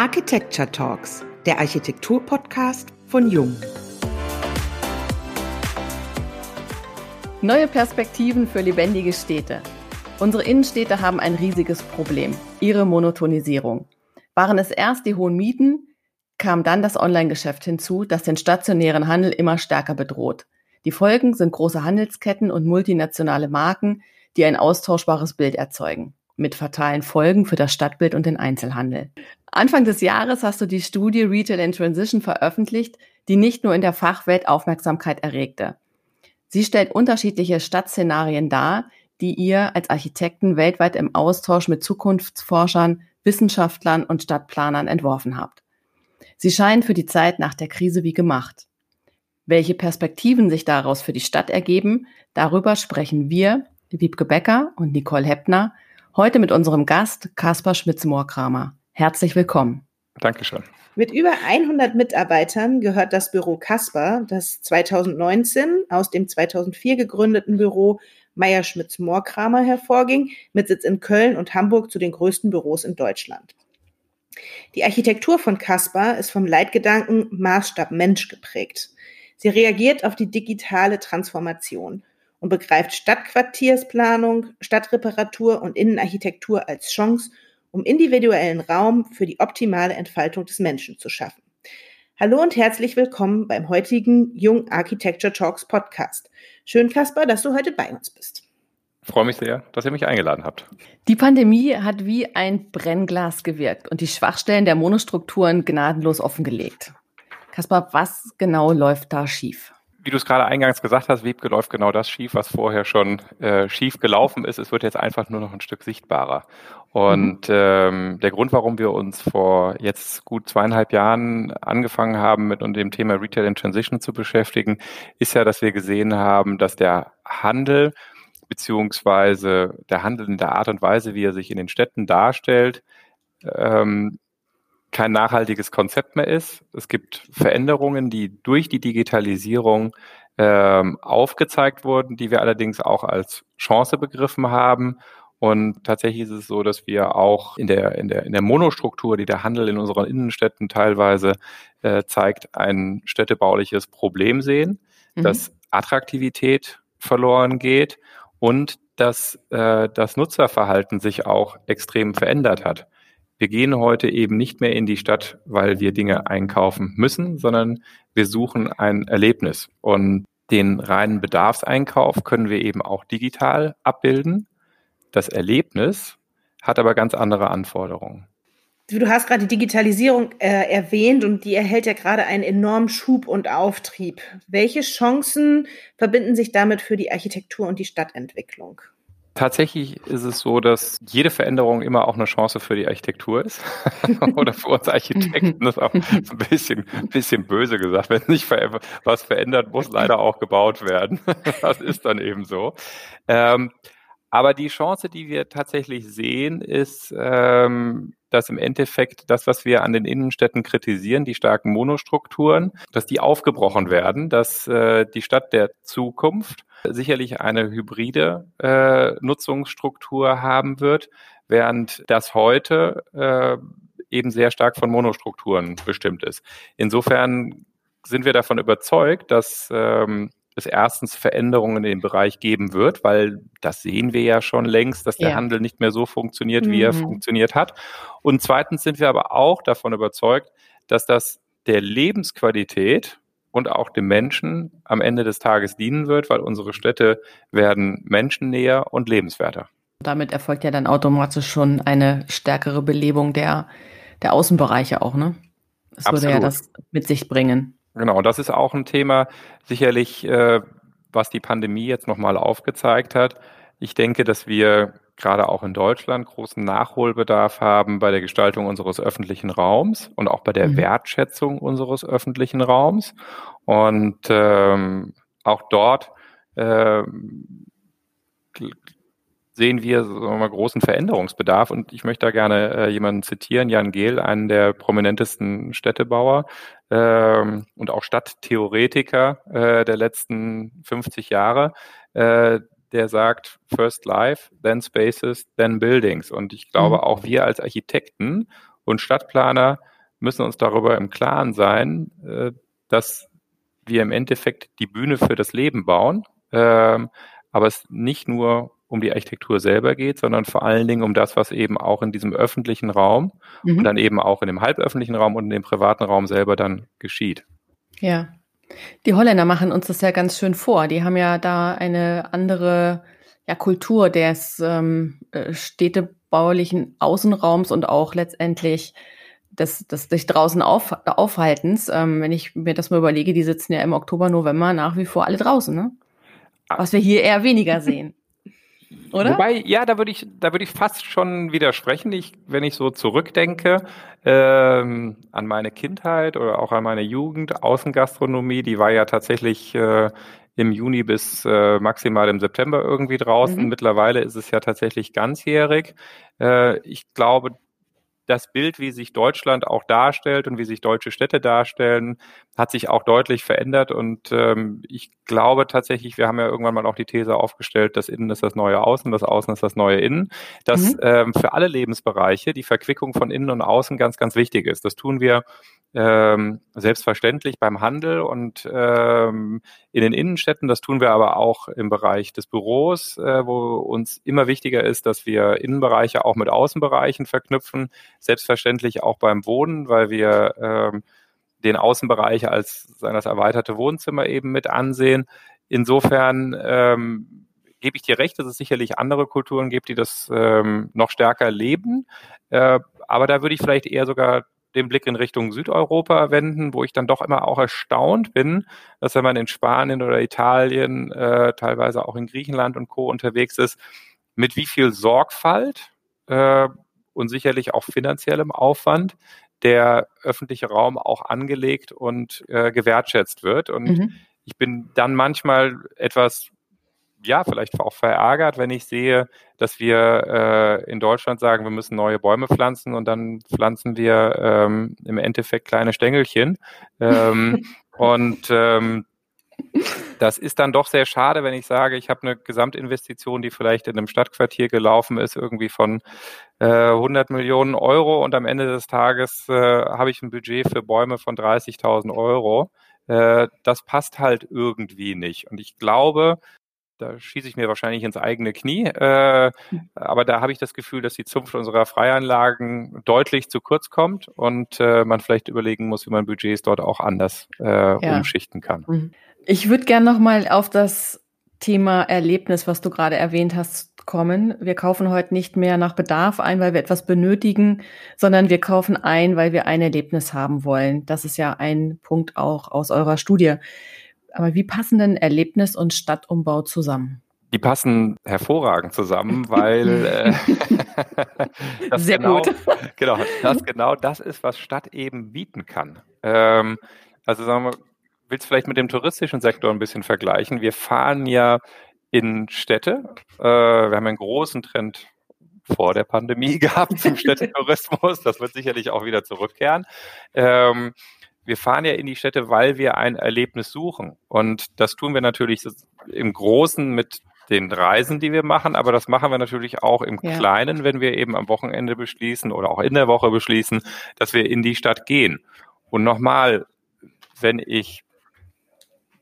Architecture Talks, der Architektur-Podcast von Jung. Neue Perspektiven für lebendige Städte. Unsere Innenstädte haben ein riesiges Problem, ihre Monotonisierung. Waren es erst die hohen Mieten, kam dann das Online-Geschäft hinzu, das den stationären Handel immer stärker bedroht. Die Folgen sind große Handelsketten und multinationale Marken, die ein austauschbares Bild erzeugen, mit fatalen Folgen für das Stadtbild und den Einzelhandel. Anfang des Jahres hast du die Studie Retail in Transition veröffentlicht, die nicht nur in der Fachwelt Aufmerksamkeit erregte. Sie stellt unterschiedliche Stadtszenarien dar, die ihr als Architekten weltweit im Austausch mit Zukunftsforschern, Wissenschaftlern und Stadtplanern entworfen habt. Sie scheinen für die Zeit nach der Krise wie gemacht. Welche Perspektiven sich daraus für die Stadt ergeben, darüber sprechen wir, Wiebke Becker und Nicole Heppner, heute mit unserem Gast Kaspar Schmitz-Moorkramer. Herzlich willkommen. Dankeschön. Mit über 100 Mitarbeitern gehört das Büro Kaspar, das 2019 aus dem 2004 gegründeten Büro Meier Schmitz Moorkramer hervorging, mit Sitz in Köln und Hamburg zu den größten Büros in Deutschland. Die Architektur von Kaspar ist vom Leitgedanken Maßstab Mensch geprägt. Sie reagiert auf die digitale Transformation und begreift Stadtquartiersplanung, Stadtreparatur und Innenarchitektur als Chance, um individuellen Raum für die optimale Entfaltung des Menschen zu schaffen. Hallo und herzlich willkommen beim heutigen Jung Architecture Talks Podcast. Schön, Kaspar, dass du heute bei uns bist. Ich freue mich sehr, dass ihr mich eingeladen habt. Die Pandemie hat wie ein Brennglas gewirkt und die Schwachstellen der Monostrukturen gnadenlos offengelegt. Kaspar, was genau läuft da schief? Wie du es gerade eingangs gesagt hast, Wiebke läuft genau das schief, was vorher schon äh, schief gelaufen ist. Es wird jetzt einfach nur noch ein Stück sichtbarer. Und mhm. ähm, der Grund, warum wir uns vor jetzt gut zweieinhalb Jahren angefangen haben, mit dem Thema Retail in Transition zu beschäftigen, ist ja, dass wir gesehen haben, dass der Handel beziehungsweise der Handel in der Art und Weise, wie er sich in den Städten darstellt, ähm, kein nachhaltiges Konzept mehr ist. Es gibt Veränderungen, die durch die Digitalisierung ähm, aufgezeigt wurden, die wir allerdings auch als Chance begriffen haben. Und tatsächlich ist es so, dass wir auch in der, in der, in der Monostruktur, die der Handel in unseren Innenstädten teilweise äh, zeigt, ein städtebauliches Problem sehen, mhm. dass Attraktivität verloren geht und dass äh, das Nutzerverhalten sich auch extrem verändert hat wir gehen heute eben nicht mehr in die Stadt, weil wir Dinge einkaufen müssen, sondern wir suchen ein Erlebnis. Und den reinen Bedarfseinkauf können wir eben auch digital abbilden. Das Erlebnis hat aber ganz andere Anforderungen. Du hast gerade die Digitalisierung äh, erwähnt und die erhält ja gerade einen enormen Schub und Auftrieb. Welche Chancen verbinden sich damit für die Architektur und die Stadtentwicklung? Tatsächlich ist es so, dass jede Veränderung immer auch eine Chance für die Architektur ist. Oder für uns Architekten das ist auch ein bisschen, bisschen böse gesagt. Wenn sich was verändert, muss leider auch gebaut werden. Das ist dann eben so. Ähm, aber die Chance, die wir tatsächlich sehen, ist, ähm, dass im Endeffekt das, was wir an den Innenstädten kritisieren, die starken Monostrukturen, dass die aufgebrochen werden, dass äh, die Stadt der Zukunft sicherlich eine hybride äh, Nutzungsstruktur haben wird, während das heute äh, eben sehr stark von Monostrukturen bestimmt ist. Insofern sind wir davon überzeugt, dass ähm, es erstens Veränderungen in dem Bereich geben wird, weil das sehen wir ja schon längst, dass der ja. Handel nicht mehr so funktioniert, wie mhm. er funktioniert hat. Und zweitens sind wir aber auch davon überzeugt, dass das der Lebensqualität und auch dem Menschen am Ende des Tages dienen wird, weil unsere Städte werden menschennäher und lebenswerter. Damit erfolgt ja dann automatisch schon eine stärkere Belebung der, der Außenbereiche auch, ne? Das Absolut. würde ja das mit sich bringen. Genau, das ist auch ein Thema, sicherlich, äh, was die Pandemie jetzt nochmal aufgezeigt hat. Ich denke, dass wir gerade auch in Deutschland großen Nachholbedarf haben bei der Gestaltung unseres öffentlichen Raums und auch bei der mhm. Wertschätzung unseres öffentlichen Raums. Und ähm, auch dort ähm, sehen wir so mal, großen Veränderungsbedarf. Und ich möchte da gerne äh, jemanden zitieren, Jan Gehl, einen der prominentesten Städtebauer ähm, und auch Stadttheoretiker äh, der letzten 50 Jahre, äh, der sagt, first life, then spaces, then buildings. Und ich glaube, mhm. auch wir als Architekten und Stadtplaner müssen uns darüber im Klaren sein, äh, dass wir im Endeffekt die Bühne für das Leben bauen, ähm, aber es nicht nur um die Architektur selber geht, sondern vor allen Dingen um das, was eben auch in diesem öffentlichen Raum mhm. und dann eben auch in dem halböffentlichen Raum und in dem privaten Raum selber dann geschieht. Ja. Die Holländer machen uns das ja ganz schön vor. Die haben ja da eine andere ja, Kultur des ähm, äh, städtebaulichen Außenraums und auch letztendlich des, des sich draußen auf, Aufhaltens. Ähm, wenn ich mir das mal überlege, die sitzen ja im Oktober, November nach wie vor alle draußen, ne? Was wir hier eher weniger sehen. Oder? Wobei, ja, da würde ich, da würde ich fast schon widersprechen. Ich, wenn ich so zurückdenke ähm, an meine Kindheit oder auch an meine Jugend, Außengastronomie, die war ja tatsächlich äh, im Juni bis äh, maximal im September irgendwie draußen. Mhm. Mittlerweile ist es ja tatsächlich ganzjährig. Äh, ich glaube, das Bild, wie sich Deutschland auch darstellt und wie sich deutsche Städte darstellen, hat sich auch deutlich verändert. Und ähm, ich glaube tatsächlich, wir haben ja irgendwann mal auch die These aufgestellt, das Innen ist das neue Außen, das Außen ist das neue Innen, dass mhm. ähm, für alle Lebensbereiche die Verquickung von Innen und Außen ganz, ganz wichtig ist. Das tun wir ähm, selbstverständlich beim Handel und ähm, in den Innenstädten. Das tun wir aber auch im Bereich des Büros, äh, wo uns immer wichtiger ist, dass wir Innenbereiche auch mit Außenbereichen verknüpfen. Selbstverständlich auch beim Wohnen, weil wir ähm, den Außenbereich als das erweiterte Wohnzimmer eben mit ansehen. Insofern ähm, gebe ich dir recht, dass es sicherlich andere Kulturen gibt, die das ähm, noch stärker leben. Äh, aber da würde ich vielleicht eher sogar den Blick in Richtung Südeuropa wenden, wo ich dann doch immer auch erstaunt bin, dass wenn man in Spanien oder Italien, äh, teilweise auch in Griechenland und Co. unterwegs ist, mit wie viel Sorgfalt äh, und sicherlich auch finanziellem Aufwand der öffentliche Raum auch angelegt und äh, gewertschätzt wird. Und mhm. ich bin dann manchmal etwas ja, vielleicht auch verärgert, wenn ich sehe, dass wir äh, in Deutschland sagen, wir müssen neue Bäume pflanzen und dann pflanzen wir ähm, im Endeffekt kleine Stängelchen. Ähm, und ähm, das ist dann doch sehr schade, wenn ich sage, ich habe eine Gesamtinvestition, die vielleicht in einem Stadtquartier gelaufen ist, irgendwie von äh, 100 Millionen Euro und am Ende des Tages äh, habe ich ein Budget für Bäume von 30.000 Euro. Äh, das passt halt irgendwie nicht. Und ich glaube, da schieße ich mir wahrscheinlich ins eigene Knie. Äh, aber da habe ich das Gefühl, dass die Zunft unserer Freianlagen deutlich zu kurz kommt und äh, man vielleicht überlegen muss, wie man Budgets dort auch anders äh, ja. umschichten kann. Mhm. Ich würde gerne nochmal auf das Thema Erlebnis, was du gerade erwähnt hast, kommen. Wir kaufen heute nicht mehr nach Bedarf ein, weil wir etwas benötigen, sondern wir kaufen ein, weil wir ein Erlebnis haben wollen. Das ist ja ein Punkt auch aus eurer Studie. Aber wie passen denn Erlebnis und Stadtumbau zusammen? Die passen hervorragend zusammen, weil äh, das Sehr genau, gut. genau, das genau das ist, was Stadt eben bieten kann. Ähm, also sagen wir, willst du vielleicht mit dem touristischen Sektor ein bisschen vergleichen? Wir fahren ja in Städte. Äh, wir haben einen großen Trend vor der Pandemie gehabt zum Städtetourismus. Das wird sicherlich auch wieder zurückkehren. Ähm, wir fahren ja in die Städte, weil wir ein Erlebnis suchen. Und das tun wir natürlich im Großen mit den Reisen, die wir machen, aber das machen wir natürlich auch im ja. Kleinen, wenn wir eben am Wochenende beschließen oder auch in der Woche beschließen, dass wir in die Stadt gehen. Und nochmal, wenn ich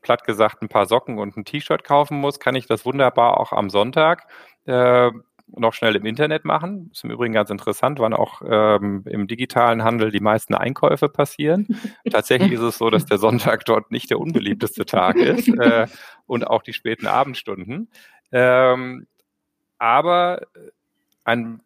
platt gesagt ein paar Socken und ein T-Shirt kaufen muss, kann ich das wunderbar auch am Sonntag äh, noch schnell im Internet machen. Ist im Übrigen ganz interessant, wann auch ähm, im digitalen Handel die meisten Einkäufe passieren. Tatsächlich ist es so, dass der Sonntag dort nicht der unbeliebteste Tag ist äh, und auch die späten Abendstunden. Ähm, aber ein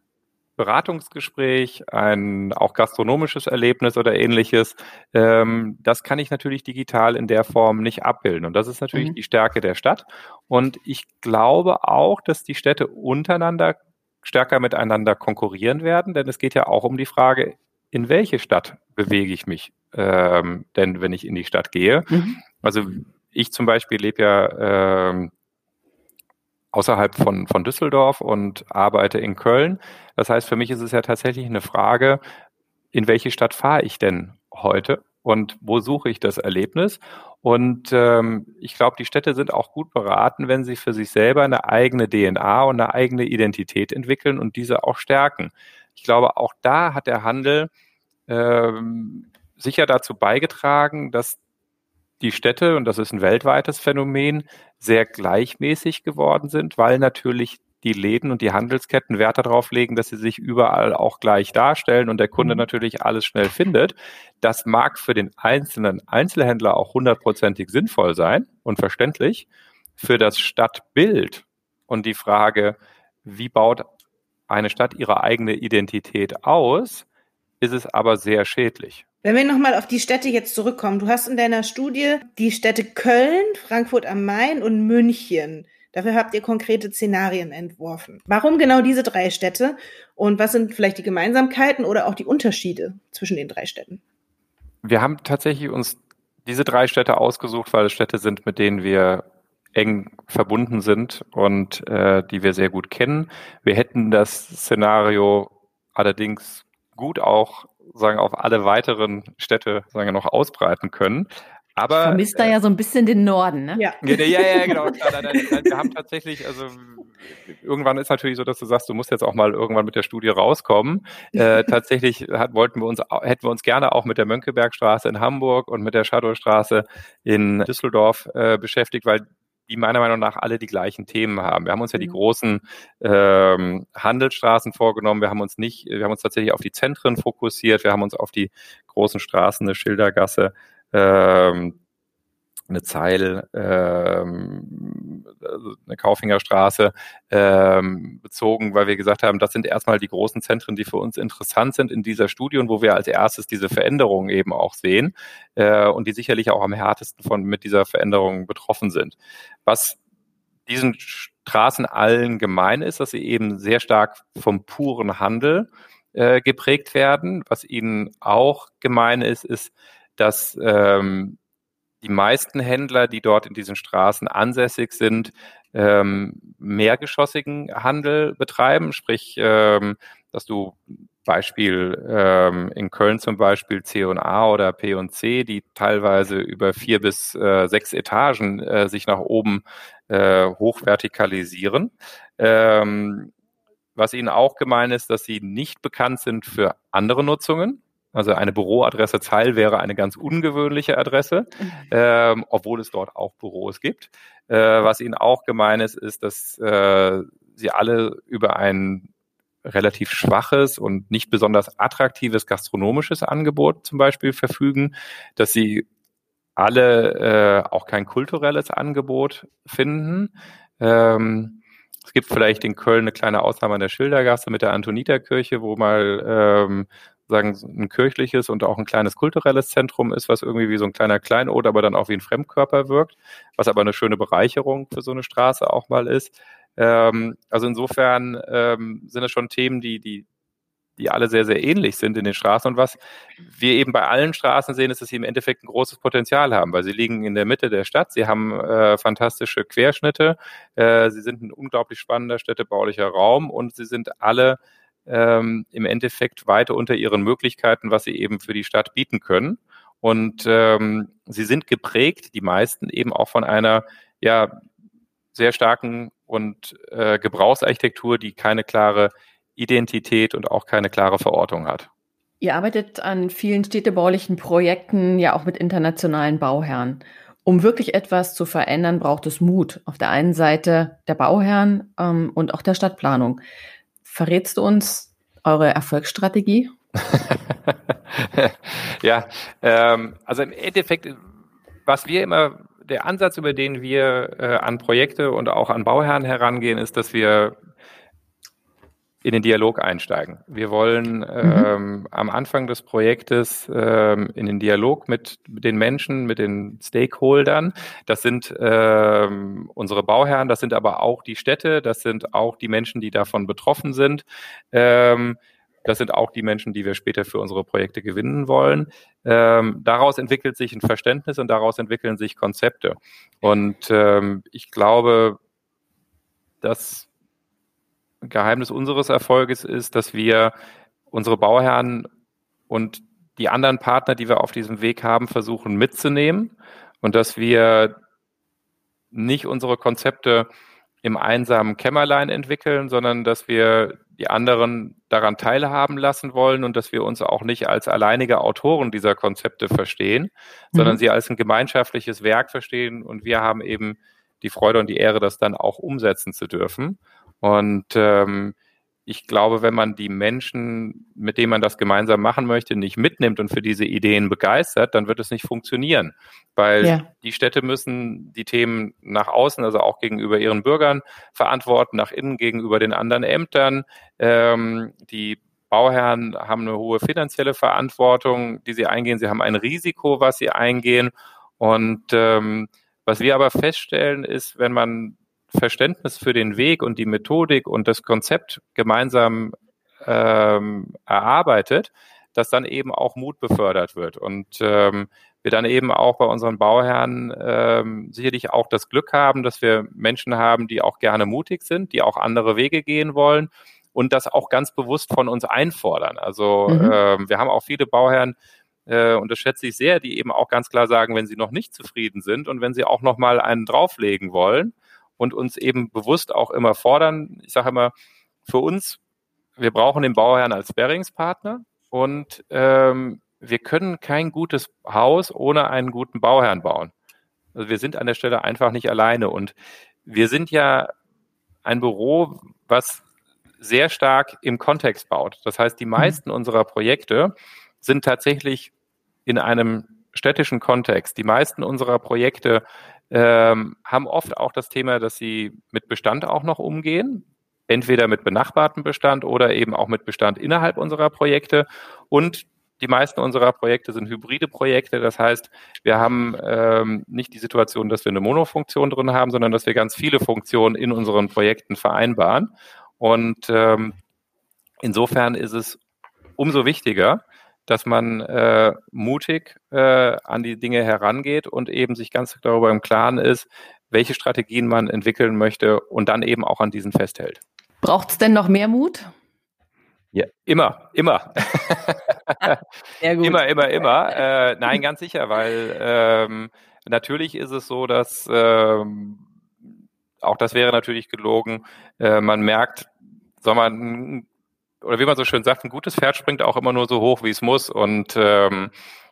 Beratungsgespräch, ein auch gastronomisches Erlebnis oder ähnliches, ähm, das kann ich natürlich digital in der Form nicht abbilden. Und das ist natürlich mhm. die Stärke der Stadt. Und ich glaube auch, dass die Städte untereinander stärker miteinander konkurrieren werden, denn es geht ja auch um die Frage, in welche Stadt bewege ich mich ähm, denn, wenn ich in die Stadt gehe? Mhm. Also ich zum Beispiel lebe ja ähm, außerhalb von, von Düsseldorf und arbeite in Köln. Das heißt, für mich ist es ja tatsächlich eine Frage, in welche Stadt fahre ich denn heute und wo suche ich das Erlebnis? Und ähm, ich glaube, die Städte sind auch gut beraten, wenn sie für sich selber eine eigene DNA und eine eigene Identität entwickeln und diese auch stärken. Ich glaube, auch da hat der Handel ähm, sicher dazu beigetragen, dass die Städte, und das ist ein weltweites Phänomen, sehr gleichmäßig geworden sind, weil natürlich die Läden und die Handelsketten Wert darauf legen, dass sie sich überall auch gleich darstellen und der Kunde mhm. natürlich alles schnell findet. Das mag für den einzelnen Einzelhändler auch hundertprozentig sinnvoll sein und verständlich. Für das Stadtbild und die Frage, wie baut eine Stadt ihre eigene Identität aus, ist es aber sehr schädlich. Wenn wir nochmal auf die Städte jetzt zurückkommen, du hast in deiner Studie die Städte Köln, Frankfurt am Main und München. Dafür habt ihr konkrete Szenarien entworfen. Warum genau diese drei Städte und was sind vielleicht die Gemeinsamkeiten oder auch die Unterschiede zwischen den drei Städten? Wir haben tatsächlich uns diese drei Städte ausgesucht, weil es Städte sind, mit denen wir eng verbunden sind und äh, die wir sehr gut kennen. Wir hätten das Szenario allerdings gut auch sagen auf alle weiteren Städte sagen wir, noch ausbreiten können. Aber ich vermisst da ja so ein bisschen den Norden, ne? Ja, ja, ja, genau. Wir haben tatsächlich, also irgendwann ist natürlich so, dass du sagst, du musst jetzt auch mal irgendwann mit der Studie rauskommen. Äh, tatsächlich hat, wollten wir uns, hätten wir uns gerne auch mit der Mönckebergstraße in Hamburg und mit der Schadowstraße in Düsseldorf äh, beschäftigt, weil die meiner Meinung nach alle die gleichen Themen haben. Wir haben uns ja die mhm. großen ähm, Handelsstraßen vorgenommen. Wir haben uns nicht, wir haben uns tatsächlich auf die Zentren fokussiert. Wir haben uns auf die großen Straßen, eine Schildergasse, ähm, eine Zeil, ähm, also eine Kaufingerstraße ähm, bezogen, weil wir gesagt haben, das sind erstmal die großen Zentren, die für uns interessant sind in dieser Studie und wo wir als erstes diese Veränderungen eben auch sehen äh, und die sicherlich auch am härtesten von mit dieser Veränderung betroffen sind. Was diesen Straßen allen gemein ist, dass sie eben sehr stark vom puren Handel äh, geprägt werden. Was ihnen auch gemein ist, ist, dass ähm, die meisten Händler, die dort in diesen Straßen ansässig sind, ähm, mehrgeschossigen Handel betreiben, sprich, ähm, dass du Beispiel ähm, in Köln zum Beispiel C&A oder P&C, die teilweise über vier bis äh, sechs Etagen äh, sich nach oben äh, hochvertikalisieren. Ähm, was ihnen auch gemein ist, dass sie nicht bekannt sind für andere Nutzungen. Also eine Büroadresse Zeil wäre eine ganz ungewöhnliche Adresse, mhm. ähm, obwohl es dort auch Büros gibt. Äh, was ihnen auch gemein ist, ist, dass äh, sie alle über ein relativ schwaches und nicht besonders attraktives gastronomisches Angebot zum Beispiel verfügen, dass sie alle äh, auch kein kulturelles Angebot finden. Ähm, es gibt vielleicht in Köln eine kleine Ausnahme an der Schildergasse mit der Antoniterkirche, wo mal ähm, sagen, ein kirchliches und auch ein kleines kulturelles Zentrum ist, was irgendwie wie so ein kleiner Kleinod, aber dann auch wie ein Fremdkörper wirkt, was aber eine schöne Bereicherung für so eine Straße auch mal ist. Ähm, also insofern ähm, sind es schon Themen, die, die, die alle sehr, sehr ähnlich sind in den Straßen. Und was wir eben bei allen Straßen sehen, ist, dass sie im Endeffekt ein großes Potenzial haben, weil sie liegen in der Mitte der Stadt, sie haben äh, fantastische Querschnitte, äh, sie sind ein unglaublich spannender städtebaulicher Raum und sie sind alle ähm, im Endeffekt weiter unter ihren Möglichkeiten, was sie eben für die Stadt bieten können. Und ähm, sie sind geprägt, die meisten eben auch von einer ja sehr starken und äh, Gebrauchsarchitektur, die keine klare Identität und auch keine klare Verortung hat. Ihr arbeitet an vielen städtebaulichen Projekten, ja auch mit internationalen Bauherren. Um wirklich etwas zu verändern, braucht es Mut. Auf der einen Seite der Bauherren ähm, und auch der Stadtplanung. Verrätst du uns eure Erfolgsstrategie? ja, ähm, also im Endeffekt, was wir immer, der Ansatz, über den wir äh, an Projekte und auch an Bauherren herangehen, ist, dass wir in den Dialog einsteigen. Wir wollen mhm. ähm, am Anfang des Projektes ähm, in den Dialog mit den Menschen, mit den Stakeholdern. Das sind ähm, unsere Bauherren, das sind aber auch die Städte, das sind auch die Menschen, die davon betroffen sind. Ähm, das sind auch die Menschen, die wir später für unsere Projekte gewinnen wollen. Ähm, daraus entwickelt sich ein Verständnis und daraus entwickeln sich Konzepte. Und ähm, ich glaube, dass Geheimnis unseres Erfolges ist, dass wir unsere Bauherren und die anderen Partner, die wir auf diesem Weg haben, versuchen mitzunehmen und dass wir nicht unsere Konzepte im einsamen Kämmerlein entwickeln, sondern dass wir die anderen daran teilhaben lassen wollen und dass wir uns auch nicht als alleinige Autoren dieser Konzepte verstehen, mhm. sondern sie als ein gemeinschaftliches Werk verstehen und wir haben eben die Freude und die Ehre, das dann auch umsetzen zu dürfen. Und ähm, ich glaube, wenn man die Menschen, mit denen man das gemeinsam machen möchte, nicht mitnimmt und für diese Ideen begeistert, dann wird es nicht funktionieren. Weil ja. die Städte müssen die Themen nach außen, also auch gegenüber ihren Bürgern verantworten, nach innen gegenüber den anderen Ämtern. Ähm, die Bauherren haben eine hohe finanzielle Verantwortung, die sie eingehen. Sie haben ein Risiko, was sie eingehen. Und ähm, was wir aber feststellen, ist, wenn man Verständnis für den Weg und die Methodik und das Konzept gemeinsam ähm, erarbeitet, dass dann eben auch Mut befördert wird und ähm, wir dann eben auch bei unseren Bauherren ähm, sicherlich auch das Glück haben, dass wir Menschen haben, die auch gerne mutig sind, die auch andere Wege gehen wollen und das auch ganz bewusst von uns einfordern. Also mhm. ähm, wir haben auch viele Bauherren, äh, und das schätze ich sehr, die eben auch ganz klar sagen, wenn sie noch nicht zufrieden sind und wenn sie auch noch mal einen drauflegen wollen, und uns eben bewusst auch immer fordern. Ich sage immer, für uns, wir brauchen den Bauherrn als Bearingspartner und ähm, wir können kein gutes Haus ohne einen guten Bauherrn bauen. Also wir sind an der Stelle einfach nicht alleine und wir sind ja ein Büro, was sehr stark im Kontext baut. Das heißt, die mhm. meisten mhm. unserer Projekte sind tatsächlich in einem städtischen Kontext. Die meisten unserer Projekte ähm, haben oft auch das Thema, dass sie mit Bestand auch noch umgehen, entweder mit benachbartem Bestand oder eben auch mit Bestand innerhalb unserer Projekte. Und die meisten unserer Projekte sind hybride Projekte. Das heißt, wir haben ähm, nicht die Situation, dass wir eine Monofunktion drin haben, sondern dass wir ganz viele Funktionen in unseren Projekten vereinbaren. Und ähm, insofern ist es umso wichtiger, dass man äh, mutig äh, an die Dinge herangeht und eben sich ganz darüber im Klaren ist, welche Strategien man entwickeln möchte und dann eben auch an diesen festhält. Braucht es denn noch mehr Mut? Ja, immer, immer. immer, immer, immer. Äh, nein, ganz sicher, weil ähm, natürlich ist es so, dass ähm, auch das wäre natürlich gelogen. Äh, man merkt, soll man oder wie man so schön sagt, ein gutes Pferd springt auch immer nur so hoch, wie es muss. Und ähm,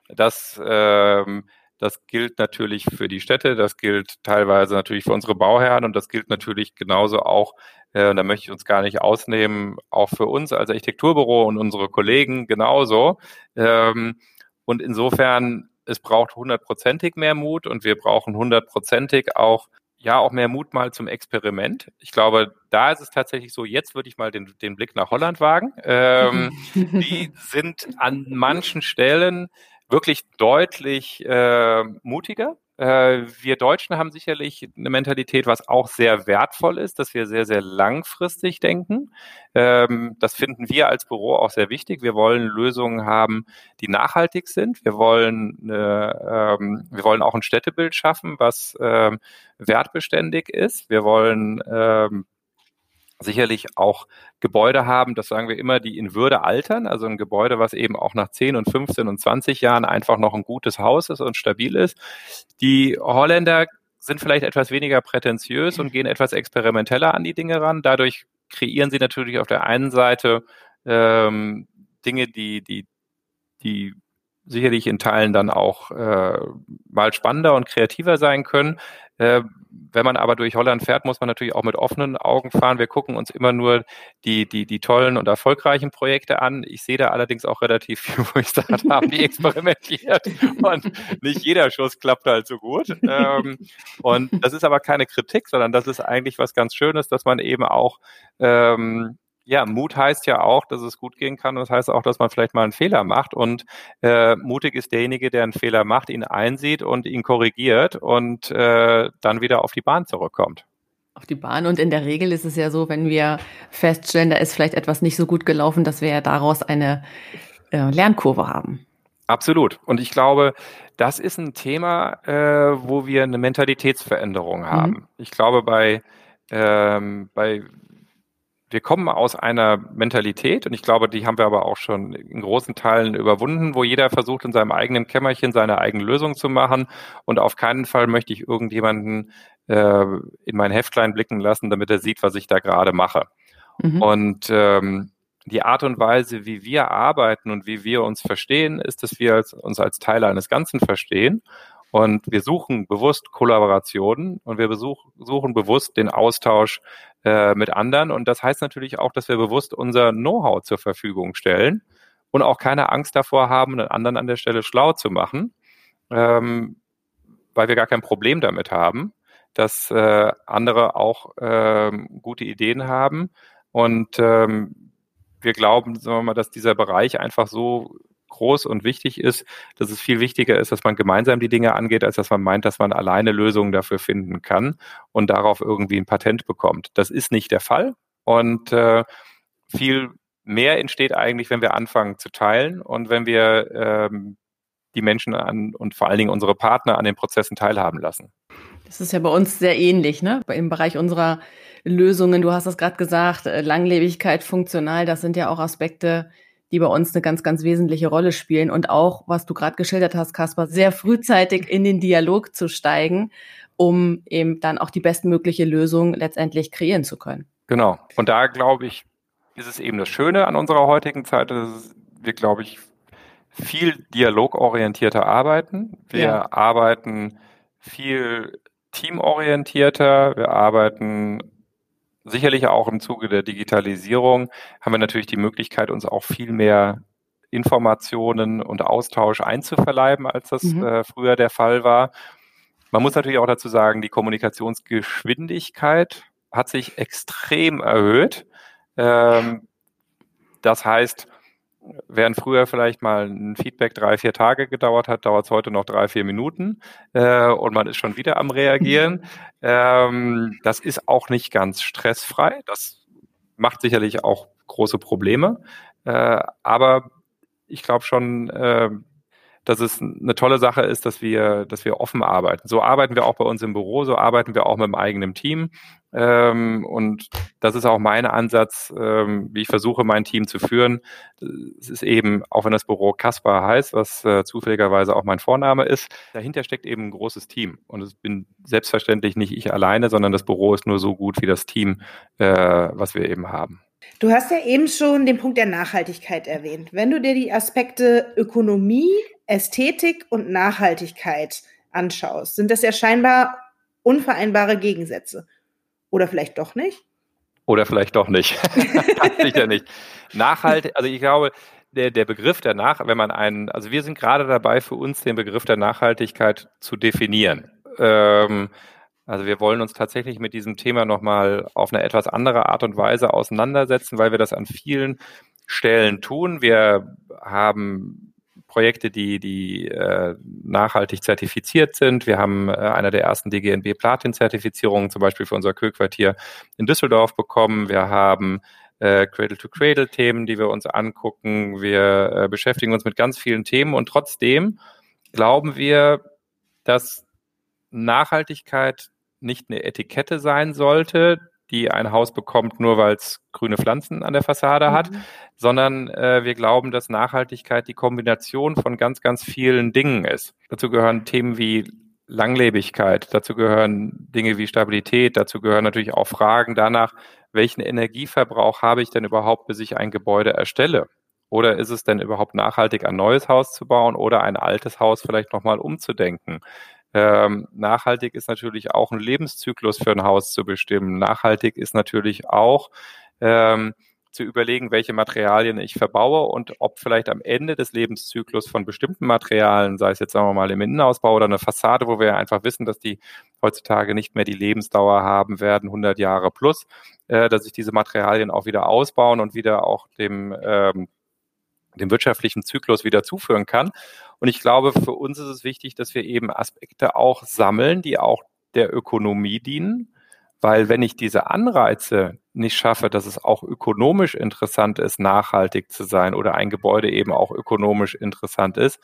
das, ähm, das gilt natürlich für die Städte, das gilt teilweise natürlich für unsere Bauherren und das gilt natürlich genauso auch, äh, da möchte ich uns gar nicht ausnehmen, auch für uns als Architekturbüro und unsere Kollegen genauso. Ähm, und insofern, es braucht hundertprozentig mehr Mut und wir brauchen hundertprozentig auch ja auch mehr Mut mal zum Experiment. Ich glaube, da ist es tatsächlich so, jetzt würde ich mal den, den Blick nach Holland wagen. Ähm, die sind an manchen Stellen wirklich deutlich äh, mutiger. Äh, wir Deutschen haben sicherlich eine Mentalität, was auch sehr wertvoll ist, dass wir sehr, sehr langfristig denken. Ähm, das finden wir als Büro auch sehr wichtig. Wir wollen Lösungen haben, die nachhaltig sind. Wir wollen, äh, ähm, wir wollen auch ein Städtebild schaffen, was ähm, wertbeständig ist. Wir wollen sicherlich auch Gebäude haben, das sagen wir immer, die in Würde altern, also ein Gebäude, was eben auch nach 10 und 15 und 20 Jahren einfach noch ein gutes Haus ist und stabil ist. Die Holländer sind vielleicht etwas weniger prätentiös und gehen etwas experimenteller an die Dinge ran. Dadurch kreieren sie natürlich auf der einen Seite ähm, Dinge, die, die, die sicherlich in Teilen dann auch äh, mal spannender und kreativer sein können. Äh, wenn man aber durch Holland fährt, muss man natürlich auch mit offenen Augen fahren. Wir gucken uns immer nur die, die, die tollen und erfolgreichen Projekte an. Ich sehe da allerdings auch relativ viel, wo ich da haben die experimentiert und nicht jeder Schuss klappt halt so gut. Ähm, und das ist aber keine Kritik, sondern das ist eigentlich was ganz Schönes, dass man eben auch ähm, ja, Mut heißt ja auch, dass es gut gehen kann. Das heißt auch, dass man vielleicht mal einen Fehler macht. Und äh, mutig ist derjenige, der einen Fehler macht, ihn einsieht und ihn korrigiert und äh, dann wieder auf die Bahn zurückkommt. Auf die Bahn. Und in der Regel ist es ja so, wenn wir feststellen, da ist vielleicht etwas nicht so gut gelaufen, dass wir ja daraus eine äh, Lernkurve haben. Absolut. Und ich glaube, das ist ein Thema, äh, wo wir eine Mentalitätsveränderung haben. Mhm. Ich glaube, bei, ähm, bei wir kommen aus einer Mentalität, und ich glaube, die haben wir aber auch schon in großen Teilen überwunden, wo jeder versucht, in seinem eigenen Kämmerchen seine eigene Lösung zu machen. Und auf keinen Fall möchte ich irgendjemanden äh, in mein Heftlein blicken lassen, damit er sieht, was ich da gerade mache. Mhm. Und ähm, die Art und Weise, wie wir arbeiten und wie wir uns verstehen, ist, dass wir als, uns als Teil eines Ganzen verstehen. Und wir suchen bewusst Kollaborationen und wir besuch, suchen bewusst den Austausch äh, mit anderen. Und das heißt natürlich auch, dass wir bewusst unser Know-how zur Verfügung stellen und auch keine Angst davor haben, einen anderen an der Stelle schlau zu machen, ähm, weil wir gar kein Problem damit haben, dass äh, andere auch äh, gute Ideen haben. Und ähm, wir glauben, sagen wir mal, dass dieser Bereich einfach so groß und wichtig ist, dass es viel wichtiger ist, dass man gemeinsam die Dinge angeht, als dass man meint, dass man alleine Lösungen dafür finden kann und darauf irgendwie ein Patent bekommt. Das ist nicht der Fall und äh, viel mehr entsteht eigentlich, wenn wir anfangen zu teilen und wenn wir ähm, die Menschen an und vor allen Dingen unsere Partner an den Prozessen teilhaben lassen. Das ist ja bei uns sehr ähnlich, ne? Im Bereich unserer Lösungen. Du hast es gerade gesagt, äh, Langlebigkeit, funktional, das sind ja auch Aspekte, die bei uns eine ganz, ganz wesentliche Rolle spielen. Und auch, was du gerade geschildert hast, Kaspar, sehr frühzeitig in den Dialog zu steigen, um eben dann auch die bestmögliche Lösung letztendlich kreieren zu können. Genau. Und da glaube ich, ist es eben das Schöne an unserer heutigen Zeit, dass wir, glaube ich, viel dialogorientierter arbeiten. Wir ja. arbeiten viel teamorientierter. Wir arbeiten sicherlich auch im Zuge der Digitalisierung haben wir natürlich die Möglichkeit, uns auch viel mehr Informationen und Austausch einzuverleiben, als das mhm. äh, früher der Fall war. Man muss natürlich auch dazu sagen, die Kommunikationsgeschwindigkeit hat sich extrem erhöht. Ähm, das heißt, während früher vielleicht mal ein Feedback drei, vier Tage gedauert hat, dauert es heute noch drei, vier Minuten äh, und man ist schon wieder am Reagieren. ähm, das ist auch nicht ganz stressfrei. Das macht sicherlich auch große Probleme. Äh, aber ich glaube schon, äh, dass es eine tolle Sache ist, dass wir, dass wir offen arbeiten. So arbeiten wir auch bei uns im Büro, so arbeiten wir auch mit dem eigenen Team. Ähm, und das ist auch mein Ansatz, ähm, wie ich versuche, mein Team zu führen. Es ist eben, auch wenn das Büro Kaspar heißt, was äh, zufälligerweise auch mein Vorname ist, dahinter steckt eben ein großes Team. Und es bin selbstverständlich nicht ich alleine, sondern das Büro ist nur so gut wie das Team, äh, was wir eben haben. Du hast ja eben schon den Punkt der Nachhaltigkeit erwähnt. Wenn du dir die Aspekte Ökonomie, Ästhetik und Nachhaltigkeit anschaust, sind das ja scheinbar unvereinbare Gegensätze. Oder vielleicht doch nicht? Oder vielleicht doch nicht. Sicher nicht. Nachhaltig, also ich glaube, der, der Begriff der Nach, wenn man einen, also wir sind gerade dabei, für uns den Begriff der Nachhaltigkeit zu definieren. Ähm, also wir wollen uns tatsächlich mit diesem Thema nochmal auf eine etwas andere Art und Weise auseinandersetzen, weil wir das an vielen Stellen tun. Wir haben Projekte, die, die äh, nachhaltig zertifiziert sind. Wir haben äh, einer der ersten DGNB Platin-Zertifizierungen zum Beispiel für unser Kühlquartier in Düsseldorf bekommen. Wir haben äh, Cradle-to-Cradle-Themen, die wir uns angucken. Wir äh, beschäftigen uns mit ganz vielen Themen und trotzdem glauben wir, dass Nachhaltigkeit nicht eine Etikette sein sollte, die ein Haus bekommt, nur weil es grüne Pflanzen an der Fassade mhm. hat, sondern äh, wir glauben, dass Nachhaltigkeit die Kombination von ganz, ganz vielen Dingen ist. Dazu gehören Themen wie Langlebigkeit, dazu gehören Dinge wie Stabilität, dazu gehören natürlich auch Fragen danach, welchen Energieverbrauch habe ich denn überhaupt, bis ich ein Gebäude erstelle? Oder ist es denn überhaupt nachhaltig, ein neues Haus zu bauen oder ein altes Haus vielleicht nochmal umzudenken? Ähm, nachhaltig ist natürlich auch ein Lebenszyklus für ein Haus zu bestimmen. Nachhaltig ist natürlich auch ähm, zu überlegen, welche Materialien ich verbaue und ob vielleicht am Ende des Lebenszyklus von bestimmten Materialien, sei es jetzt sagen wir mal im Innenausbau oder eine Fassade, wo wir einfach wissen, dass die heutzutage nicht mehr die Lebensdauer haben werden, 100 Jahre plus, äh, dass sich diese Materialien auch wieder ausbauen und wieder auch dem ähm, dem wirtschaftlichen Zyklus wieder zuführen kann. Und ich glaube, für uns ist es wichtig, dass wir eben Aspekte auch sammeln, die auch der Ökonomie dienen. Weil wenn ich diese Anreize nicht schaffe, dass es auch ökonomisch interessant ist, nachhaltig zu sein oder ein Gebäude eben auch ökonomisch interessant ist,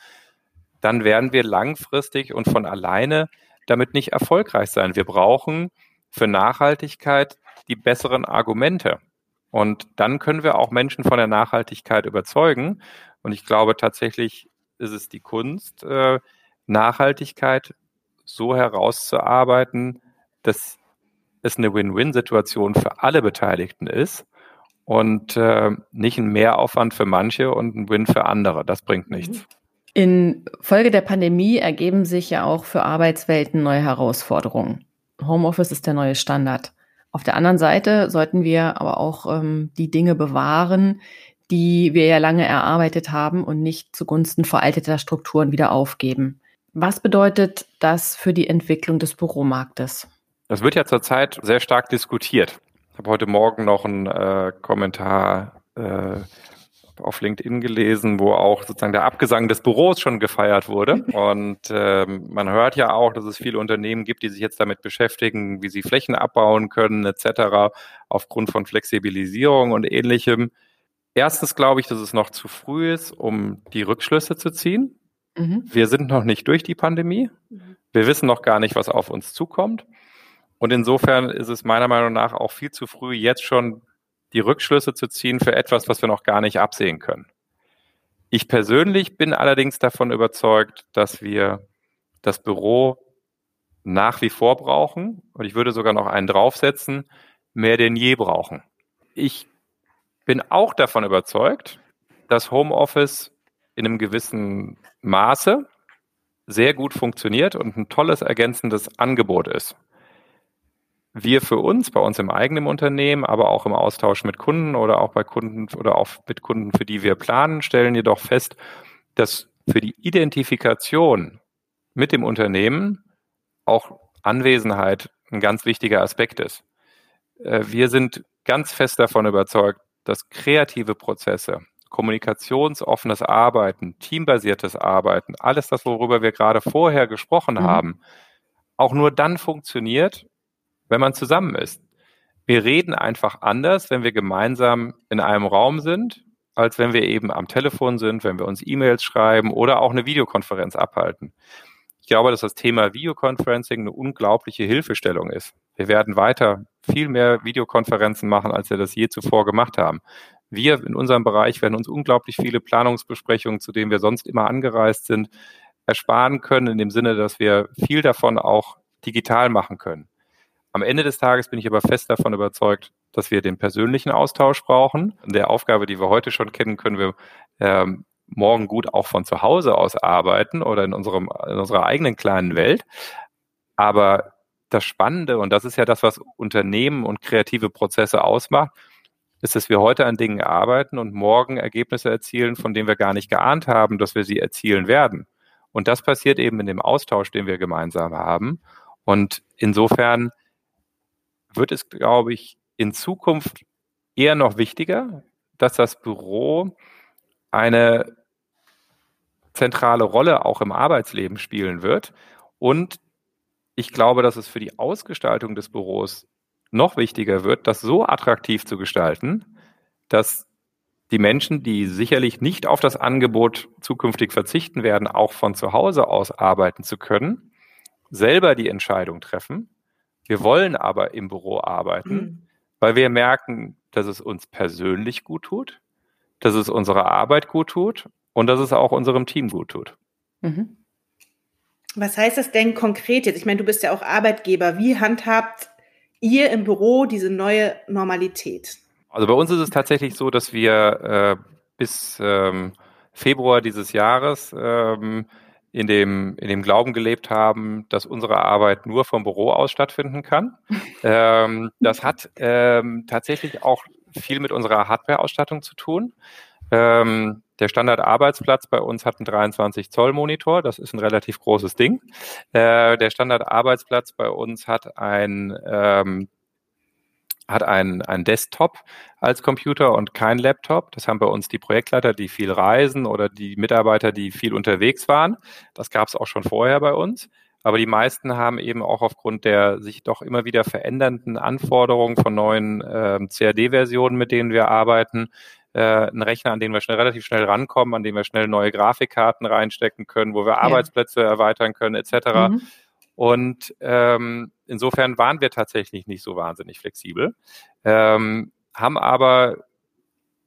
dann werden wir langfristig und von alleine damit nicht erfolgreich sein. Wir brauchen für Nachhaltigkeit die besseren Argumente. Und dann können wir auch Menschen von der Nachhaltigkeit überzeugen. Und ich glaube tatsächlich ist es die Kunst, äh, Nachhaltigkeit so herauszuarbeiten, dass es eine Win-Win-Situation für alle Beteiligten ist und äh, nicht ein Mehraufwand für manche und ein Win für andere. Das bringt nichts. In Folge der Pandemie ergeben sich ja auch für Arbeitswelten neue Herausforderungen. Homeoffice ist der neue Standard. Auf der anderen Seite sollten wir aber auch ähm, die Dinge bewahren, die wir ja lange erarbeitet haben und nicht zugunsten veralteter Strukturen wieder aufgeben. Was bedeutet das für die Entwicklung des Büromarktes? Das wird ja zurzeit sehr stark diskutiert. Ich habe heute Morgen noch einen äh, Kommentar äh, auf LinkedIn gelesen, wo auch sozusagen der Abgesang des Büros schon gefeiert wurde. Und ähm, man hört ja auch, dass es viele Unternehmen gibt, die sich jetzt damit beschäftigen, wie sie Flächen abbauen können, etc., aufgrund von Flexibilisierung und ähnlichem. Erstens glaube ich, dass es noch zu früh ist, um die Rückschlüsse zu ziehen. Mhm. Wir sind noch nicht durch die Pandemie. Wir wissen noch gar nicht, was auf uns zukommt. Und insofern ist es meiner Meinung nach auch viel zu früh, jetzt schon die Rückschlüsse zu ziehen für etwas, was wir noch gar nicht absehen können. Ich persönlich bin allerdings davon überzeugt, dass wir das Büro nach wie vor brauchen und ich würde sogar noch einen draufsetzen, mehr denn je brauchen. Ich bin auch davon überzeugt, dass Homeoffice in einem gewissen Maße sehr gut funktioniert und ein tolles ergänzendes Angebot ist wir für uns, bei uns im eigenen Unternehmen, aber auch im Austausch mit Kunden oder auch bei Kunden oder auch mit Kunden, für die wir planen, stellen jedoch fest, dass für die Identifikation mit dem Unternehmen auch Anwesenheit ein ganz wichtiger Aspekt ist. Äh, wir sind ganz fest davon überzeugt, dass kreative Prozesse, kommunikationsoffenes Arbeiten, teambasiertes Arbeiten, alles das, worüber wir gerade vorher gesprochen mhm. haben, auch nur dann funktioniert, wenn man zusammen ist. Wir reden einfach anders, wenn wir gemeinsam in einem Raum sind, als wenn wir eben am Telefon sind, wenn wir uns E-Mails schreiben oder auch eine Videokonferenz abhalten. Ich glaube, dass das Thema Videoconferencing eine unglaubliche Hilfestellung ist. Wir werden weiter viel mehr Videokonferenzen machen, als wir das je zuvor gemacht haben. Wir in unserem Bereich werden uns unglaublich viele Planungsbesprechungen, zu denen wir sonst immer angereist sind, ersparen können, in dem Sinne, dass wir viel davon auch digital machen können. Am Ende des Tages bin ich aber fest davon überzeugt, dass wir den persönlichen Austausch brauchen. In der Aufgabe, die wir heute schon kennen, können wir ähm, morgen gut auch von zu Hause aus arbeiten oder in, unserem, in unserer eigenen kleinen Welt. Aber das Spannende, und das ist ja das, was Unternehmen und kreative Prozesse ausmacht, ist, dass wir heute an Dingen arbeiten und morgen Ergebnisse erzielen, von denen wir gar nicht geahnt haben, dass wir sie erzielen werden. Und das passiert eben in dem Austausch, den wir gemeinsam haben. Und insofern wird es, glaube ich, in Zukunft eher noch wichtiger, dass das Büro eine zentrale Rolle auch im Arbeitsleben spielen wird. Und ich glaube, dass es für die Ausgestaltung des Büros noch wichtiger wird, das so attraktiv zu gestalten, dass die Menschen, die sicherlich nicht auf das Angebot zukünftig verzichten werden, auch von zu Hause aus arbeiten zu können, selber die Entscheidung treffen wir wollen aber im Büro arbeiten, mhm. weil wir merken, dass es uns persönlich gut tut, dass es unserer Arbeit gut tut und dass es auch unserem Team gut tut. Mhm. Was heißt das denn konkret jetzt? Ich meine, du bist ja auch Arbeitgeber. Wie handhabt ihr im Büro diese neue Normalität? Also bei uns ist es tatsächlich so, dass wir äh, bis ähm, Februar dieses Jahres ähm, in dem, in dem Glauben gelebt haben, dass unsere Arbeit nur vom Büro aus stattfinden kann. ähm, das hat ähm, tatsächlich auch viel mit unserer Hardware-Ausstattung zu tun. Ähm, der Standard-Arbeitsplatz bei uns hat einen 23 Zoll Monitor, das ist ein relativ großes Ding. Äh, der Standard-Arbeitsplatz bei uns hat ein ähm, hat einen, einen Desktop als Computer und kein Laptop. Das haben bei uns die Projektleiter, die viel reisen oder die Mitarbeiter, die viel unterwegs waren. Das gab es auch schon vorher bei uns. Aber die meisten haben eben auch aufgrund der sich doch immer wieder verändernden Anforderungen von neuen äh, CAD-Versionen, mit denen wir arbeiten, äh, einen Rechner, an den wir schnell relativ schnell rankommen, an dem wir schnell neue Grafikkarten reinstecken können, wo wir ja. Arbeitsplätze erweitern können, etc. Mhm. Und ähm, insofern waren wir tatsächlich nicht so wahnsinnig flexibel, ähm, haben aber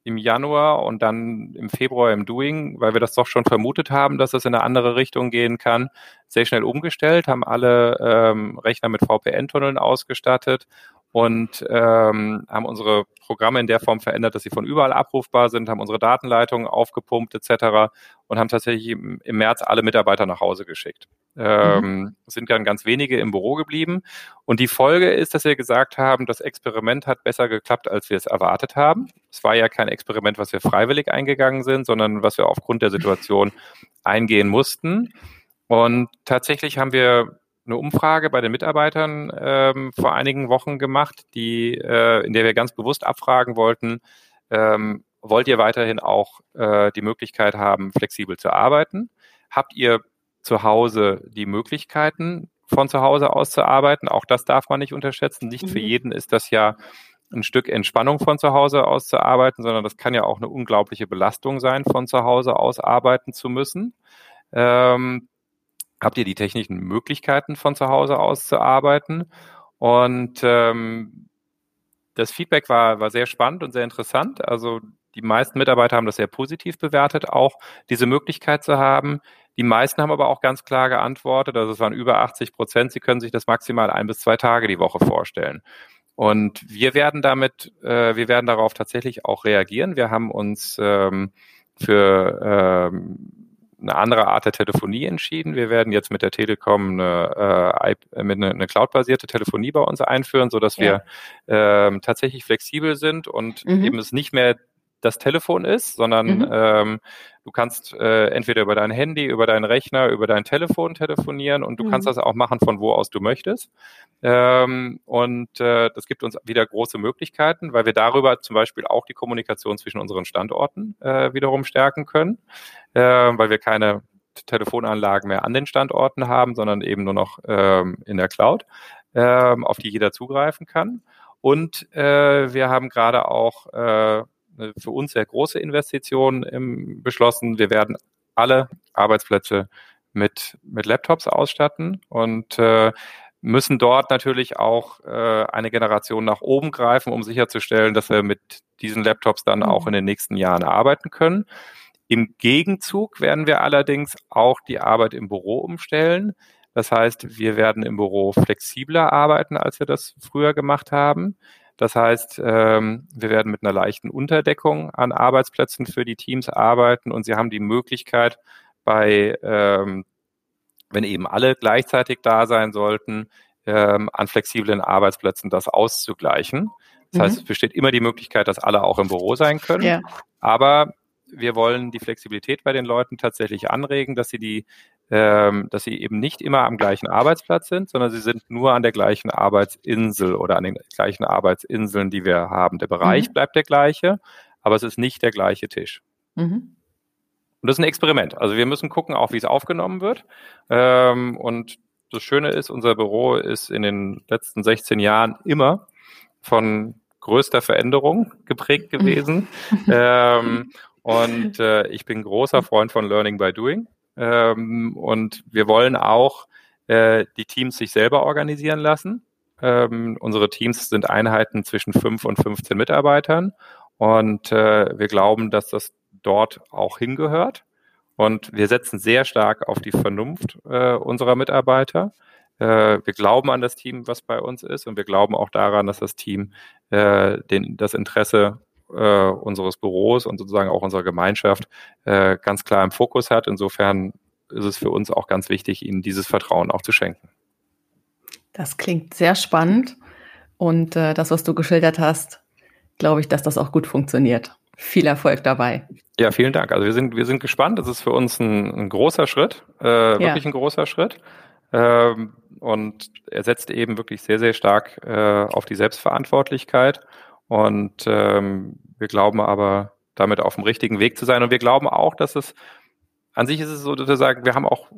im Januar und dann im Februar im Doing, weil wir das doch schon vermutet haben, dass es in eine andere Richtung gehen kann, sehr schnell umgestellt, haben alle ähm, Rechner mit VPN-Tunneln ausgestattet und ähm, haben unsere Programme in der Form verändert, dass sie von überall abrufbar sind, haben unsere Datenleitungen aufgepumpt etc. und haben tatsächlich im, im März alle Mitarbeiter nach Hause geschickt. Ähm, mhm. sind dann ganz wenige im Büro geblieben. Und die Folge ist, dass wir gesagt haben, das Experiment hat besser geklappt, als wir es erwartet haben. Es war ja kein Experiment, was wir freiwillig eingegangen sind, sondern was wir aufgrund der Situation eingehen mussten. Und tatsächlich haben wir eine Umfrage bei den Mitarbeitern ähm, vor einigen Wochen gemacht, die, äh, in der wir ganz bewusst abfragen wollten, ähm, wollt ihr weiterhin auch äh, die Möglichkeit haben, flexibel zu arbeiten? Habt ihr zu Hause die Möglichkeiten, von zu Hause aus zu arbeiten? Auch das darf man nicht unterschätzen. Nicht mhm. für jeden ist das ja ein Stück Entspannung von zu Hause aus zu arbeiten, sondern das kann ja auch eine unglaubliche Belastung sein, von zu Hause aus arbeiten zu müssen. Ähm, habt ihr die technischen Möglichkeiten, von zu Hause aus zu arbeiten? Und ähm, das Feedback war, war sehr spannend und sehr interessant. Also die meisten Mitarbeiter haben das sehr positiv bewertet, auch diese Möglichkeit zu haben. Die meisten haben aber auch ganz klar geantwortet, also es waren über 80 Prozent, sie können sich das maximal ein bis zwei Tage die Woche vorstellen. Und wir werden damit, äh, wir werden darauf tatsächlich auch reagieren. Wir haben uns ähm, für ähm, eine andere Art der Telefonie entschieden. Wir werden jetzt mit der Telekom eine, äh, mit eine, cloud-basierte Telefonie bei uns einführen, so dass ja. wir ähm, tatsächlich flexibel sind und mhm. eben es nicht mehr das Telefon ist, sondern mhm. ähm, du kannst äh, entweder über dein Handy, über deinen Rechner, über dein Telefon telefonieren und du mhm. kannst das auch machen, von wo aus du möchtest. Ähm, und äh, das gibt uns wieder große Möglichkeiten, weil wir darüber zum Beispiel auch die Kommunikation zwischen unseren Standorten äh, wiederum stärken können, äh, weil wir keine Telefonanlagen mehr an den Standorten haben, sondern eben nur noch ähm, in der Cloud, ähm, auf die jeder zugreifen kann. Und äh, wir haben gerade auch äh, eine für uns sehr große Investition im, beschlossen. Wir werden alle Arbeitsplätze mit, mit Laptops ausstatten und äh, müssen dort natürlich auch äh, eine Generation nach oben greifen, um sicherzustellen, dass wir mit diesen Laptops dann auch mhm. in den nächsten Jahren arbeiten können. Im Gegenzug werden wir allerdings auch die Arbeit im Büro umstellen. Das heißt, wir werden im Büro flexibler arbeiten, als wir das früher gemacht haben. Das heißt, ähm, wir werden mit einer leichten Unterdeckung an Arbeitsplätzen für die Teams arbeiten und sie haben die Möglichkeit, bei, ähm, wenn eben alle gleichzeitig da sein sollten, ähm, an flexiblen Arbeitsplätzen das auszugleichen. Das mhm. heißt, es besteht immer die Möglichkeit, dass alle auch im Büro sein können. Ja. Aber wir wollen die Flexibilität bei den Leuten tatsächlich anregen, dass sie die ähm, dass sie eben nicht immer am gleichen Arbeitsplatz sind, sondern sie sind nur an der gleichen Arbeitsinsel oder an den gleichen Arbeitsinseln, die wir haben. Der Bereich mhm. bleibt der gleiche, aber es ist nicht der gleiche Tisch. Mhm. Und das ist ein Experiment. Also wir müssen gucken, auch wie es aufgenommen wird. Ähm, und das Schöne ist, unser Büro ist in den letzten 16 Jahren immer von größter Veränderung geprägt gewesen. ähm, und äh, ich bin großer Freund von Learning by Doing. Ähm, und wir wollen auch äh, die Teams sich selber organisieren lassen. Ähm, unsere Teams sind Einheiten zwischen fünf und 15 Mitarbeitern. Und äh, wir glauben, dass das dort auch hingehört. Und wir setzen sehr stark auf die Vernunft äh, unserer Mitarbeiter. Äh, wir glauben an das Team, was bei uns ist. Und wir glauben auch daran, dass das Team äh, den, das Interesse äh, unseres Büros und sozusagen auch unserer Gemeinschaft äh, ganz klar im Fokus hat. Insofern ist es für uns auch ganz wichtig, ihnen dieses Vertrauen auch zu schenken. Das klingt sehr spannend und äh, das, was du geschildert hast, glaube ich, dass das auch gut funktioniert. Viel Erfolg dabei. Ja, vielen Dank. Also wir sind, wir sind gespannt. Das ist für uns ein, ein großer Schritt, äh, wirklich ja. ein großer Schritt. Ähm, und er setzt eben wirklich sehr, sehr stark äh, auf die Selbstverantwortlichkeit und ähm, wir glauben aber, damit auf dem richtigen Weg zu sein. Und wir glauben auch, dass es, an sich ist es so, dass wir sagen, wir haben auch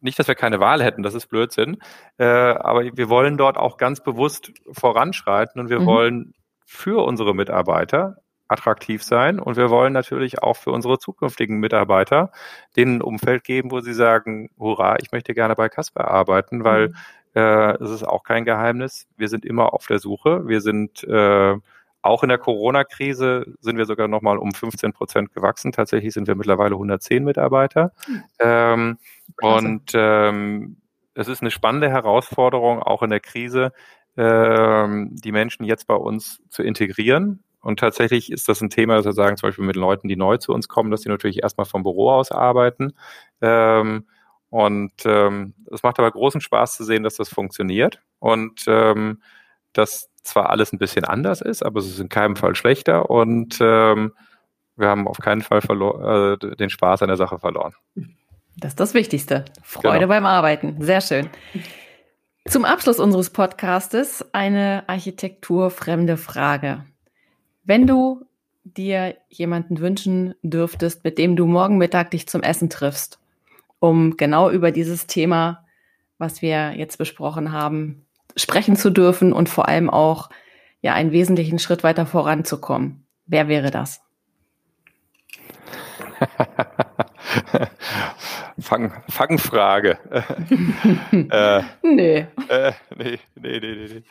nicht, dass wir keine Wahl hätten, das ist Blödsinn, äh, aber wir wollen dort auch ganz bewusst voranschreiten und wir mhm. wollen für unsere Mitarbeiter attraktiv sein und wir wollen natürlich auch für unsere zukünftigen Mitarbeiter denen ein Umfeld geben, wo sie sagen, hurra, ich möchte gerne bei Casper arbeiten, weil mhm. äh, es ist auch kein Geheimnis, wir sind immer auf der Suche, wir sind äh, auch in der Corona-Krise sind wir sogar nochmal um 15 Prozent gewachsen. Tatsächlich sind wir mittlerweile 110 Mitarbeiter. Hm. Ähm, und ähm, es ist eine spannende Herausforderung, auch in der Krise, ähm, die Menschen jetzt bei uns zu integrieren. Und tatsächlich ist das ein Thema, dass wir sagen, zum Beispiel mit Leuten, die neu zu uns kommen, dass die natürlich erstmal vom Büro aus arbeiten. Ähm, und ähm, es macht aber großen Spaß zu sehen, dass das funktioniert. Und ähm, dass zwar alles ein bisschen anders ist, aber es ist in keinem Fall schlechter. Und ähm, wir haben auf keinen Fall äh, den Spaß an der Sache verloren. Das ist das Wichtigste. Freude genau. beim Arbeiten. Sehr schön. Zum Abschluss unseres Podcastes eine architekturfremde Frage. Wenn du dir jemanden wünschen dürftest, mit dem du morgen Mittag dich zum Essen triffst, um genau über dieses Thema, was wir jetzt besprochen haben, sprechen zu dürfen und vor allem auch ja einen wesentlichen Schritt weiter voranzukommen. Wer wäre das? Fang, Fangfrage. äh, nee. Äh, nee. Nee, nee, nee, nee.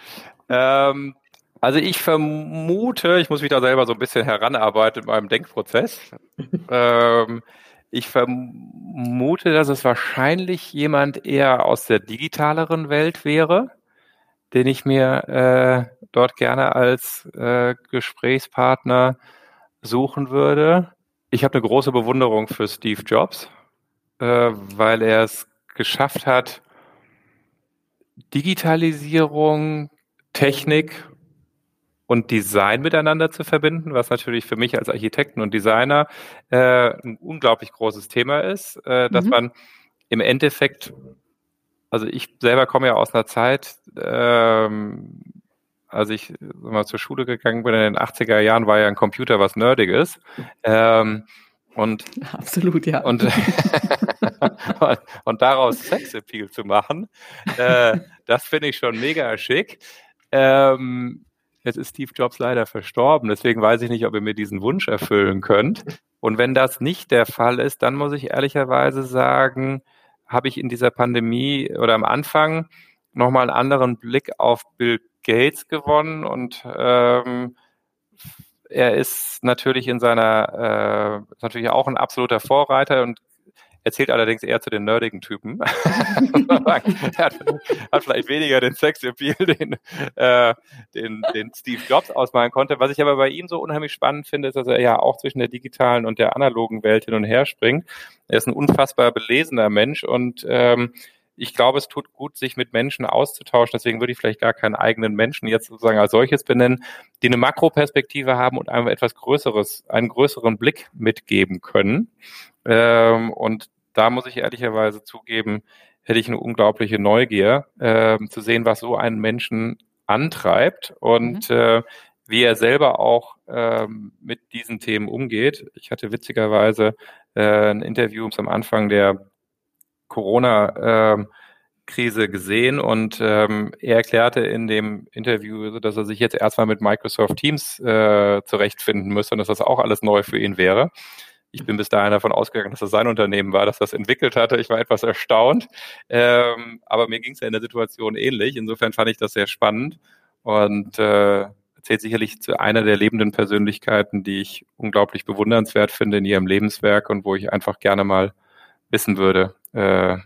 Ähm, also ich vermute, ich muss mich da selber so ein bisschen heranarbeiten in meinem Denkprozess. ähm, ich vermute, dass es wahrscheinlich jemand eher aus der digitaleren Welt wäre, den ich mir äh, dort gerne als äh, Gesprächspartner suchen würde. Ich habe eine große Bewunderung für Steve Jobs, äh, weil er es geschafft hat, Digitalisierung, Technik und Design miteinander zu verbinden, was natürlich für mich als Architekten und Designer äh, ein unglaublich großes Thema ist, äh, dass mhm. man im Endeffekt, also ich selber komme ja aus einer Zeit, ähm, als ich mal zur Schule gegangen bin in den 80er Jahren, war ja ein Computer was Nerdiges. Ähm, und, Absolut, ja. Und, und daraus Sexappeal zu machen, äh, das finde ich schon mega schick. Ähm, jetzt ist Steve Jobs leider verstorben, deswegen weiß ich nicht, ob ihr mir diesen Wunsch erfüllen könnt. Und wenn das nicht der Fall ist, dann muss ich ehrlicherweise sagen, habe ich in dieser Pandemie oder am Anfang nochmal einen anderen Blick auf Bill Gates gewonnen und ähm, er ist natürlich in seiner, äh, natürlich auch ein absoluter Vorreiter und erzählt allerdings eher zu den nerdigen Typen. er hat, hat, vielleicht weniger den Sexappeal, den, äh, den, den Steve Jobs ausmalen konnte. Was ich aber bei ihm so unheimlich spannend finde, ist, dass er ja auch zwischen der digitalen und der analogen Welt hin und her springt. Er ist ein unfassbar belesener Mensch und ähm, ich glaube, es tut gut, sich mit Menschen auszutauschen. Deswegen würde ich vielleicht gar keinen eigenen Menschen jetzt sozusagen als solches benennen, die eine Makroperspektive haben und einem etwas Größeres, einen größeren Blick mitgeben können. Ähm, und da muss ich ehrlicherweise zugeben, hätte ich eine unglaubliche Neugier, äh, zu sehen, was so einen Menschen antreibt und mhm. äh, wie er selber auch ähm, mit diesen Themen umgeht. Ich hatte witzigerweise äh, ein Interview am Anfang der Corona äh, Krise gesehen und ähm, er erklärte in dem Interview, dass er sich jetzt erstmal mit Microsoft Teams äh, zurechtfinden müsste und dass das auch alles neu für ihn wäre. Ich bin bis dahin davon ausgegangen, dass das sein Unternehmen war, das das entwickelt hatte. Ich war etwas erstaunt. Ähm, aber mir ging es ja in der Situation ähnlich. Insofern fand ich das sehr spannend und äh, zählt sicherlich zu einer der lebenden Persönlichkeiten, die ich unglaublich bewundernswert finde in ihrem Lebenswerk und wo ich einfach gerne mal wissen würde, äh,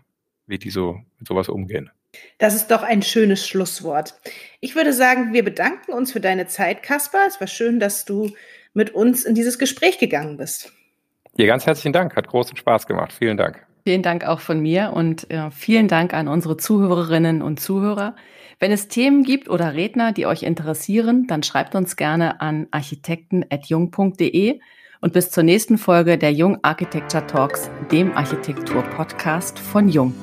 wie die so mit sowas umgehen. Das ist doch ein schönes Schlusswort. Ich würde sagen, wir bedanken uns für deine Zeit, Kaspar. Es war schön, dass du mit uns in dieses Gespräch gegangen bist. Ja, ganz herzlichen Dank. Hat großen Spaß gemacht. Vielen Dank. Vielen Dank auch von mir und äh, vielen Dank an unsere Zuhörerinnen und Zuhörer. Wenn es Themen gibt oder Redner, die euch interessieren, dann schreibt uns gerne an architekten.jung.de und bis zur nächsten Folge der Jung Architecture Talks, dem Architektur-Podcast von Jung.